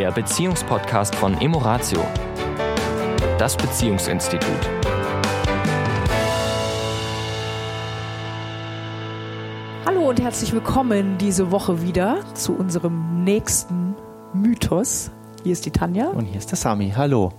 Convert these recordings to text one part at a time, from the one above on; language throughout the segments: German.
der Beziehungspodcast von Emoratio, das Beziehungsinstitut. Hallo und herzlich willkommen diese Woche wieder zu unserem nächsten Mythos. Hier ist die Tanja. Und hier ist der Sami. Hallo.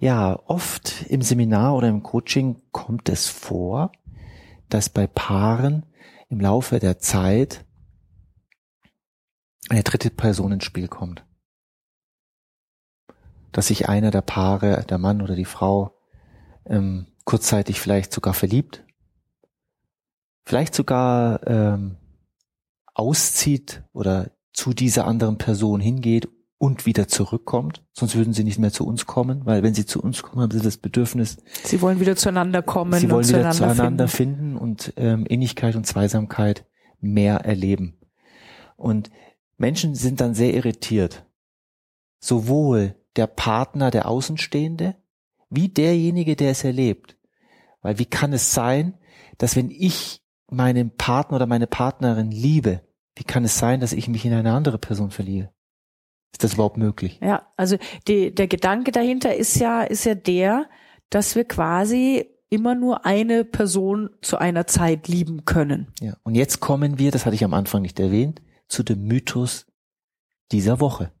Ja, oft im Seminar oder im Coaching kommt es vor, dass bei Paaren im Laufe der Zeit eine dritte Person ins Spiel kommt. Dass sich einer der Paare, der Mann oder die Frau, ähm, kurzzeitig vielleicht sogar verliebt, vielleicht sogar ähm, auszieht oder zu dieser anderen Person hingeht und wieder zurückkommt, sonst würden sie nicht mehr zu uns kommen, weil wenn sie zu uns kommen, haben sie das Bedürfnis. Sie wollen wieder zueinander kommen. Sie wollen und wieder zueinander, zueinander finden. finden, und ähm, Innigkeit und Zweisamkeit mehr erleben. Und Menschen sind dann sehr irritiert. Sowohl der Partner, der Außenstehende, wie derjenige, der es erlebt. Weil wie kann es sein, dass wenn ich meinen Partner oder meine Partnerin liebe, wie kann es sein, dass ich mich in eine andere Person verliebe? Ist das überhaupt möglich? Ja, also die, der Gedanke dahinter ist ja, ist ja der, dass wir quasi immer nur eine Person zu einer Zeit lieben können. Ja. Und jetzt kommen wir, das hatte ich am Anfang nicht erwähnt, zu dem Mythos dieser Woche.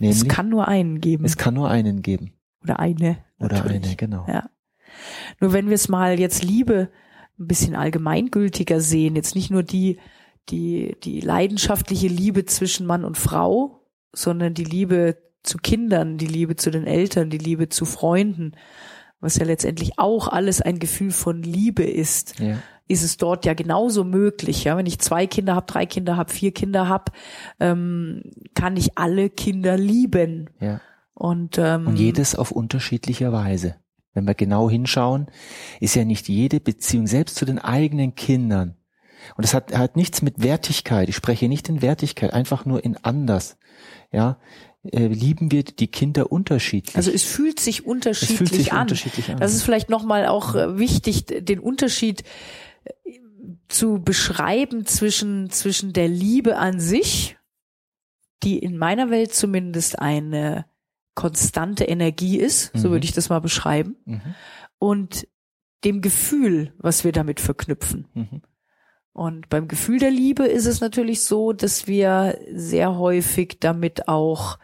Nämlich, es kann nur einen geben. es kann nur einen geben. Oder eine. Oder natürlich. eine, genau. Ja. Nur wenn wir es mal jetzt Liebe ein bisschen allgemeingültiger sehen, jetzt nicht nur die, die, die leidenschaftliche Liebe zwischen Mann und Frau, sondern die Liebe zu Kindern, die Liebe zu den Eltern, die Liebe zu Freunden, was ja letztendlich auch alles ein Gefühl von Liebe ist, Ja. ist es dort ja genauso möglich. Ja, wenn ich zwei Kinder habe, drei Kinder habe, vier Kinder habe, ähm, kann ich alle Kinder lieben. Ja. Und, ähm, Und jedes auf unterschiedliche Weise. Wenn wir genau hinschauen, ist ja nicht jede Beziehung, selbst zu den eigenen Kindern. Und das hat, hat nichts mit Wertigkeit. Ich spreche nicht in Wertigkeit, einfach nur in anders. Ja, äh, lieben wir die Kinder unterschiedlich. Also es fühlt sich unterschiedlich, fühlt sich an. unterschiedlich an. Das ist vielleicht nochmal auch äh, wichtig, den Unterschied äh, zu beschreiben zwischen, zwischen der Liebe an sich, die in meiner Welt zumindest eine konstante Energie ist, so Mhm. würde ich das mal beschreiben, mhm. und dem Gefühl, was wir damit verknüpfen. Mhm. Und beim Gefühl der Liebe ist es natürlich so, dass wir sehr häufig damit auch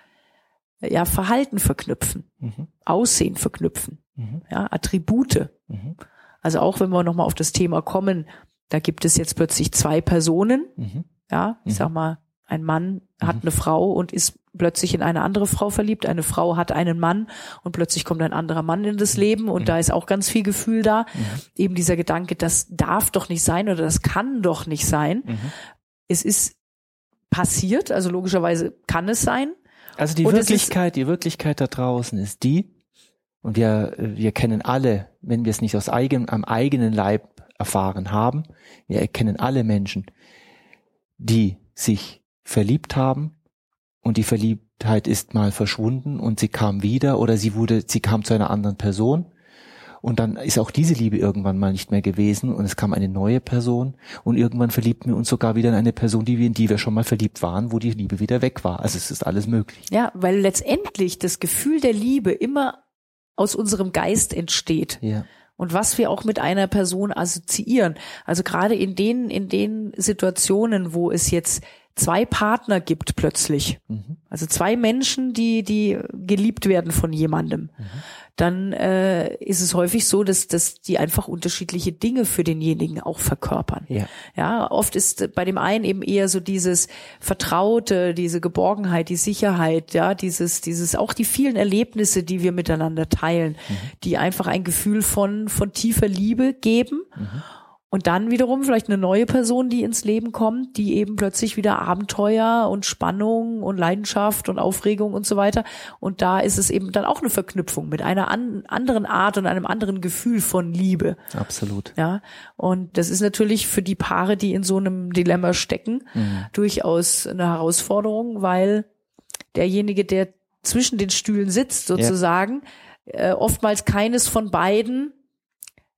ja Verhalten verknüpfen, Mhm. Aussehen verknüpfen, Mhm. ja Attribute. Mhm. Also auch wenn wir nochmal auf das Thema kommen, da gibt es jetzt plötzlich zwei Personen, Mhm. ja, ich Mhm. sag mal, ein Mann hat Mhm. eine Frau und ist plötzlich in eine andere Frau verliebt, eine Frau hat einen Mann und plötzlich kommt ein anderer Mann in das Leben und da ist auch ganz viel Gefühl da. Eben dieser Gedanke, das darf doch nicht sein oder das kann doch nicht sein. Es ist passiert, also logischerweise kann es sein. Also die Und Wirklichkeit, die Wirklichkeit da draußen ist die, und wir, wir kennen alle, wenn wir es nicht aus eigen, am eigenen Leib erfahren haben, wir erkennen alle Menschen, die sich verliebt haben. Und die Verliebtheit ist mal verschwunden und sie kam wieder oder sie wurde, sie kam zu einer anderen Person und dann ist auch diese Liebe irgendwann mal nicht mehr gewesen und es kam eine neue Person und irgendwann verliebten wir uns sogar wieder in eine Person, die wir, in die wir schon mal verliebt waren, wo die Liebe wieder weg war. Also es ist alles möglich. Ja, weil letztendlich das Gefühl der Liebe immer aus unserem Geist entsteht. Ja. und was wir auch mit einer Person assoziieren. Also gerade in den, in den Situationen, wo es jetzt zwei Partner gibt plötzlich, Mhm. also zwei Menschen, die, die geliebt werden von jemandem, dann äh, ist es häufig so, dass, dass die einfach unterschiedliche Dinge für denjenigen auch verkörpern. Ja. Ja, oft ist bei dem einen eben eher so dieses Vertraute, diese Geborgenheit, die Sicherheit, ja, dieses, dieses, auch die vielen Erlebnisse, die wir miteinander teilen, die einfach ein Gefühl von, von tiefer Liebe geben. Und dann wiederum vielleicht eine neue Person, die ins Leben kommt, die eben plötzlich wieder Abenteuer und Spannung und Leidenschaft und Aufregung und so weiter. Und da ist es eben dann auch eine Verknüpfung mit einer an, anderen Art und einem anderen Gefühl von Liebe. Absolut. Ja, und das ist natürlich für die Paare, die in so einem Dilemma stecken, Mhm. durchaus eine Herausforderung, weil derjenige, der zwischen den Stühlen sitzt, sozusagen, äh, oftmals keines von beiden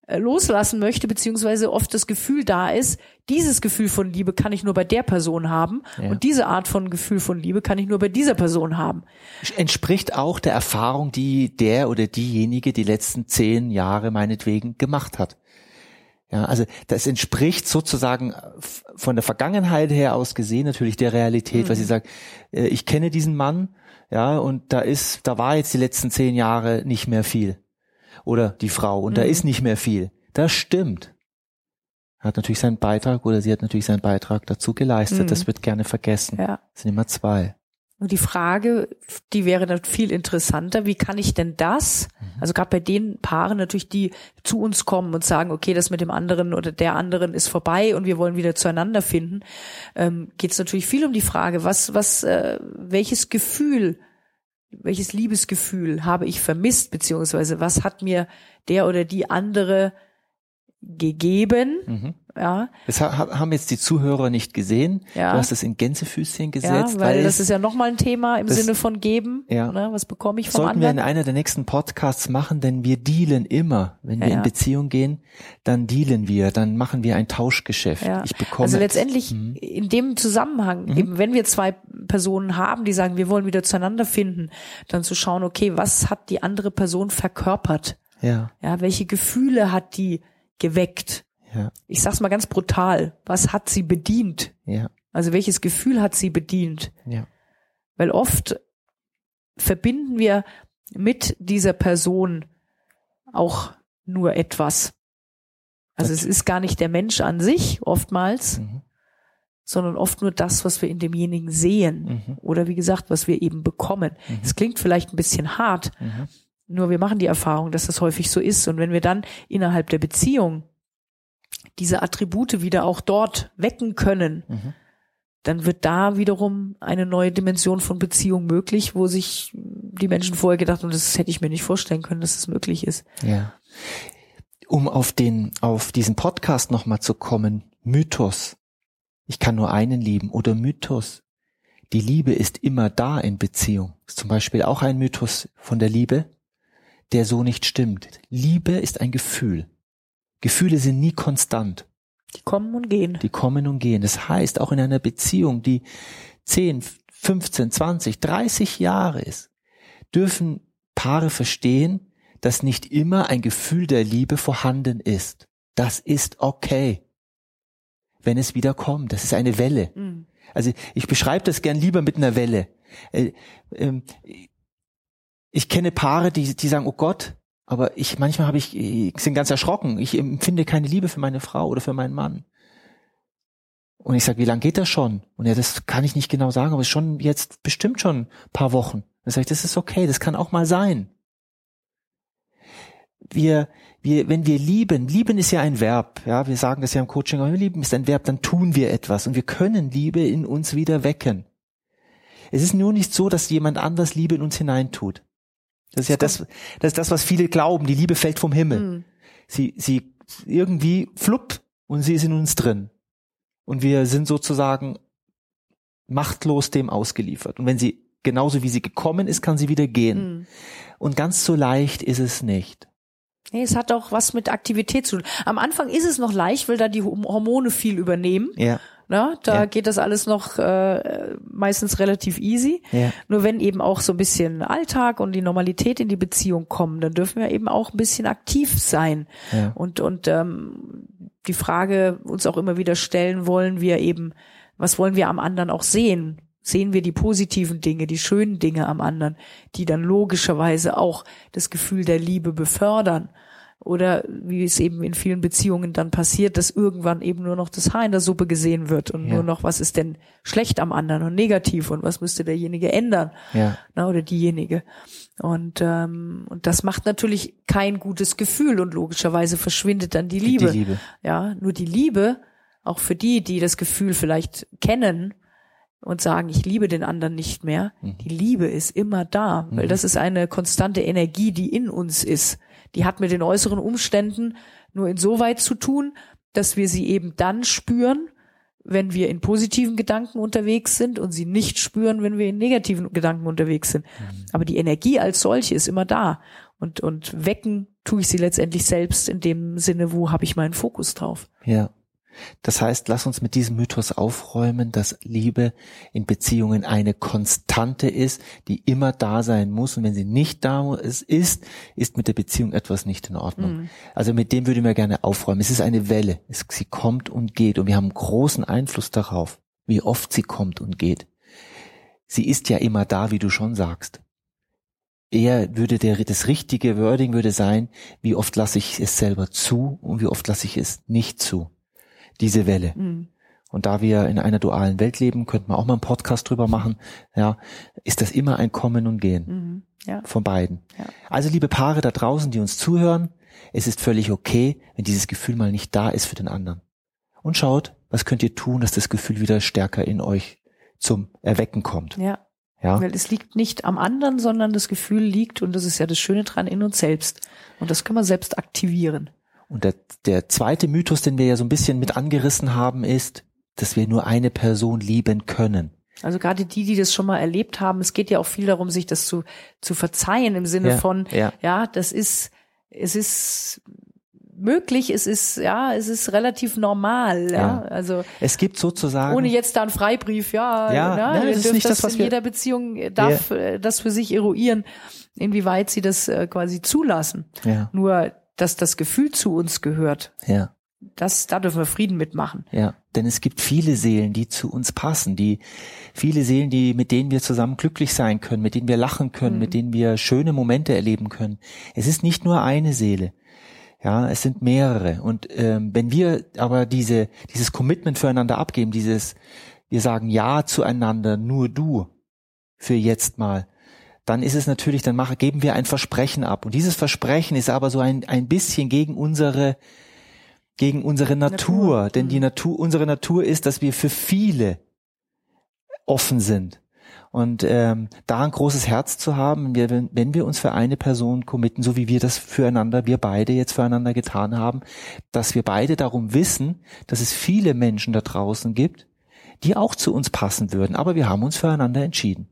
loslassen möchte, beziehungsweise oft das Gefühl da ist, dieses Gefühl von Liebe kann ich nur bei der Person haben Ja. und diese Art von Gefühl von Liebe kann ich nur bei dieser Person haben. Entspricht auch der Erfahrung, die der oder diejenige die letzten zehn Jahre meinetwegen gemacht hat. Ja, also das entspricht sozusagen f- von der Vergangenheit her aus gesehen natürlich der Realität, weil sie sagt, äh, ich kenne diesen Mann, ja, und da ist, da war jetzt die letzten zehn Jahre nicht mehr viel. Oder die Frau, und da ist nicht mehr viel. Das stimmt. Er hat natürlich seinen Beitrag oder sie hat natürlich seinen Beitrag dazu geleistet. Mhm. Das wird gerne vergessen. Ja. Es sind immer zwei. Und die Frage, die wäre dann viel interessanter, wie kann ich denn das, also gerade bei den Paaren natürlich, die zu uns kommen und sagen, okay, das mit dem anderen oder der anderen ist vorbei und wir wollen wieder zueinander finden, ähm, geht es natürlich viel um die Frage, was, was, äh, welches Gefühl, welches Liebesgefühl habe ich vermisst, beziehungsweise was hat mir der oder die andere gegeben, Mhm. ja, Das ha- ha- haben jetzt die Zuhörer nicht gesehen. Ja. Du hast es in Gänsefüßchen ja, gesetzt, weil das ist ja nochmal ein Thema im Sinne von geben, Ja. ne, was bekomme ich vom sollten wir in anderen. einer der nächsten Podcasts machen, denn wir dealen immer. Wenn wir Ja, in ja. Beziehung gehen, dann dealen wir, dann machen wir ein Tauschgeschäft. Ja. Ich bekomme also letztendlich Mhm. in dem Zusammenhang, eben wenn wir zwei Personen haben, die sagen, wir wollen wieder zueinander finden, dann zu schauen, okay, was hat die andere Person verkörpert? ja, Ja, welche Gefühle hat die geweckt? ja, Ich sag's mal ganz brutal. Was hat sie bedient? ja, Also welches Gefühl hat sie bedient? ja, Weil oft verbinden wir mit dieser Person auch nur etwas. Also es ist gar nicht der Mensch an sich oftmals, Mhm. sondern oft nur das, was wir in demjenigen sehen. Mhm. Oder wie gesagt, was wir eben bekommen. Es klingt vielleicht ein bisschen hart, Mhm. Nur wir machen die Erfahrung, dass das häufig so ist. Und wenn wir dann innerhalb der Beziehung diese Attribute wieder auch dort wecken können, Mhm. dann wird da wiederum eine neue Dimension von Beziehung möglich, wo sich die Menschen vorher gedacht haben, das hätte ich mir nicht vorstellen können, dass es möglich ist. ja. Um auf den, auf diesen Podcast nochmal zu kommen, Mythos. Ich kann nur einen lieben oder Mythos. Die Liebe ist immer da in Beziehung. Ist zum Beispiel auch ein Mythos von der Liebe, der so nicht stimmt. Liebe ist ein Gefühl. Gefühle sind nie konstant. Die kommen und gehen. Die kommen und gehen. Das heißt, auch in einer Beziehung, die 10, 15, 20, 30 Jahre ist, dürfen Paare verstehen, dass nicht immer ein Gefühl der Liebe vorhanden ist. Das ist okay. Wenn es wieder kommt. Das ist eine Welle. Mhm. Also ich beschreibe das gern lieber mit einer Welle. Äh, ähm, ich kenne Paare, die, die sagen, oh Gott, aber ich manchmal habe ich, ich sind ganz erschrocken. Ich empfinde keine Liebe für meine Frau oder für meinen Mann. Und ich sage, wie lange geht das schon? Und ja, das kann ich nicht genau sagen, aber es ist schon jetzt bestimmt schon ein paar Wochen. Dann sage ich, das ist okay, das kann auch mal sein. Wir, wir, wenn wir lieben, lieben ist ja ein Verb, ja, wir sagen das ja im Coaching, aber lieben ist ein Verb, dann tun wir etwas und wir können Liebe in uns wieder wecken. Es ist nur nicht so, dass jemand anders Liebe in uns hineintut. Das ist ja das, das ist das, was viele glauben, die Liebe fällt vom Himmel. Mhm. Sie, sie irgendwie flupp und sie ist in uns drin. Und wir sind sozusagen machtlos dem ausgeliefert. Und wenn sie genauso wie sie gekommen ist, kann sie wieder gehen. Mhm. Und ganz so leicht ist es nicht. Nee, es hat auch was mit Aktivität zu tun. Am Anfang ist es noch leicht, weil da die Hormone viel übernehmen. Ja, Ne? Da Ja. geht das alles noch äh, meistens relativ easy. ja, Nur wenn eben auch so ein bisschen Alltag und die Normalität in die Beziehung kommen, dann dürfen wir eben auch ein bisschen aktiv sein. ja. Und, und ähm, die Frage uns auch immer wieder stellen, wollen wir eben, was wollen wir am anderen auch sehen? Sehen wir die positiven Dinge, die schönen Dinge am anderen, die dann logischerweise auch das Gefühl der Liebe befördern? Oder wie es eben in vielen Beziehungen dann passiert, dass irgendwann eben nur noch das Haar in der Suppe gesehen wird und Ja. nur noch, was ist denn schlecht am anderen und negativ und was müsste derjenige ändern? ja. na, oder diejenige. Und, ähm, und das macht natürlich kein gutes Gefühl und logischerweise verschwindet dann die Liebe. Die Liebe. Ja, nur die Liebe, auch für die, die das Gefühl vielleicht kennen und sagen, ich liebe den anderen nicht mehr, Mhm. die Liebe ist immer da, weil das ist eine konstante Energie, die in uns ist. Die hat mit den äußeren Umständen nur insoweit zu tun, dass wir sie eben dann spüren, wenn wir in positiven Gedanken unterwegs sind und sie nicht spüren, wenn wir in negativen Gedanken unterwegs sind. Aber die Energie als solche ist immer da und, und wecken tue ich sie letztendlich selbst in dem Sinne, wo habe ich meinen Fokus drauf. Ja. Das heißt, lass uns mit diesem Mythos aufräumen, dass Liebe in Beziehungen eine Konstante ist, die immer da sein muss. Und wenn sie nicht da ist, ist mit der Beziehung etwas nicht in Ordnung. Mhm. Also mit dem würde ich mir gerne aufräumen. Es ist eine Welle. Es, sie kommt und geht. Und wir haben großen Einfluss darauf, wie oft sie kommt und geht. Sie ist ja immer da, wie du schon sagst. Eher würde der, das richtige Wording würde sein, wie oft lasse ich es selber zu und wie oft lasse ich es nicht zu diese Welle. Mhm. Und da wir in einer dualen Welt leben, könnten wir auch mal einen Podcast drüber machen, ja, ist das immer ein Kommen und Gehen mhm. ja. von beiden. Ja. Also liebe Paare da draußen, die uns zuhören, es ist völlig okay, wenn dieses Gefühl mal nicht da ist für den anderen. Und schaut, was könnt ihr tun, dass das Gefühl wieder stärker in euch zum Erwecken kommt. Ja. Ja. Weil es liegt nicht am anderen, sondern das Gefühl liegt, und das ist ja das Schöne dran, in uns selbst. Und das können wir selbst aktivieren. Und der, der zweite Mythos, den wir ja so ein bisschen mit angerissen haben, ist, dass wir nur eine Person lieben können. Also gerade die, die das schon mal erlebt haben, es geht ja auch viel darum, sich das zu, zu verzeihen im Sinne ja, von, ja. ja, das ist, es ist möglich, es ist, ja, es ist relativ normal, ja. ja. Also. Es gibt sozusagen. Ohne jetzt da einen Freibrief, ja, ja, ne, ne, das ist nicht das, das, was in wir, jeder Beziehung darf ja. das für sich eruieren, inwieweit sie das äh, quasi zulassen. Ja. Nur dass das Gefühl zu uns gehört. Ja. Das, da dürfen wir Frieden mitmachen. Ja, denn es gibt viele Seelen, die zu uns passen, die viele Seelen, die mit denen wir zusammen glücklich sein können, mit denen wir lachen können, mhm. mit denen wir schöne Momente erleben können. Es ist nicht nur eine Seele. Ja, es sind mehrere. Und ähm, wenn wir aber diese dieses Commitment füreinander abgeben, dieses wir sagen ja zueinander, nur du für jetzt mal, dann ist es natürlich, dann machen, geben wir ein Versprechen ab. Und dieses Versprechen ist aber so ein, ein bisschen gegen unsere, gegen unsere Natur. Natur. Denn die mhm. Natur, unsere Natur ist, dass wir für viele offen sind. Und ähm, da ein großes Herz zu haben, wenn, wenn wir uns für eine Person committen, so wie wir das füreinander, wir beide jetzt füreinander getan haben, dass wir beide darum wissen, dass es viele Menschen da draußen gibt, die auch zu uns passen würden. Aber wir haben uns füreinander entschieden.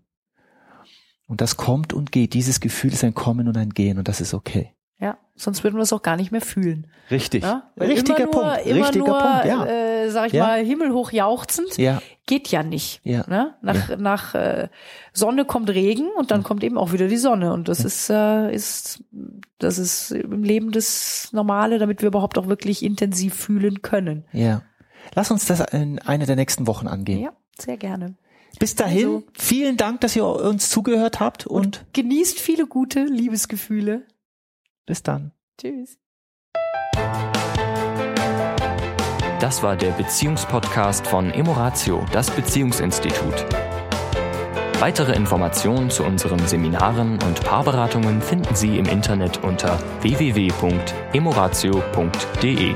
Und das kommt und geht. Dieses Gefühl ist ein Kommen und ein Gehen und das ist okay. Ja, sonst würden wir es auch gar nicht mehr fühlen. Richtig. Ja? Richtiger nur, Punkt. Richtiger nur, Punkt, ja. Äh, sag ich ja. mal, himmelhoch jauchzend, ja. geht ja nicht. Ja. Ne? Nach, ja. nach äh, Sonne kommt Regen und dann mhm. kommt eben auch wieder die Sonne. Und das ist, äh, ist, das ist im Leben das Normale, damit wir überhaupt auch wirklich intensiv fühlen können. Ja. Lass uns das in einer der nächsten Wochen angehen. Ja, sehr gerne. Bis dahin, Also- vielen Dank, dass ihr uns zugehört habt und, Und genießt viele gute Liebesgefühle. bis dann. Tschüss. Das war der Beziehungspodcast von Emoratio, das Beziehungsinstitut. Weitere Informationen zu unseren Seminaren und Paarberatungen finden Sie im Internet unter www.emoratio.de.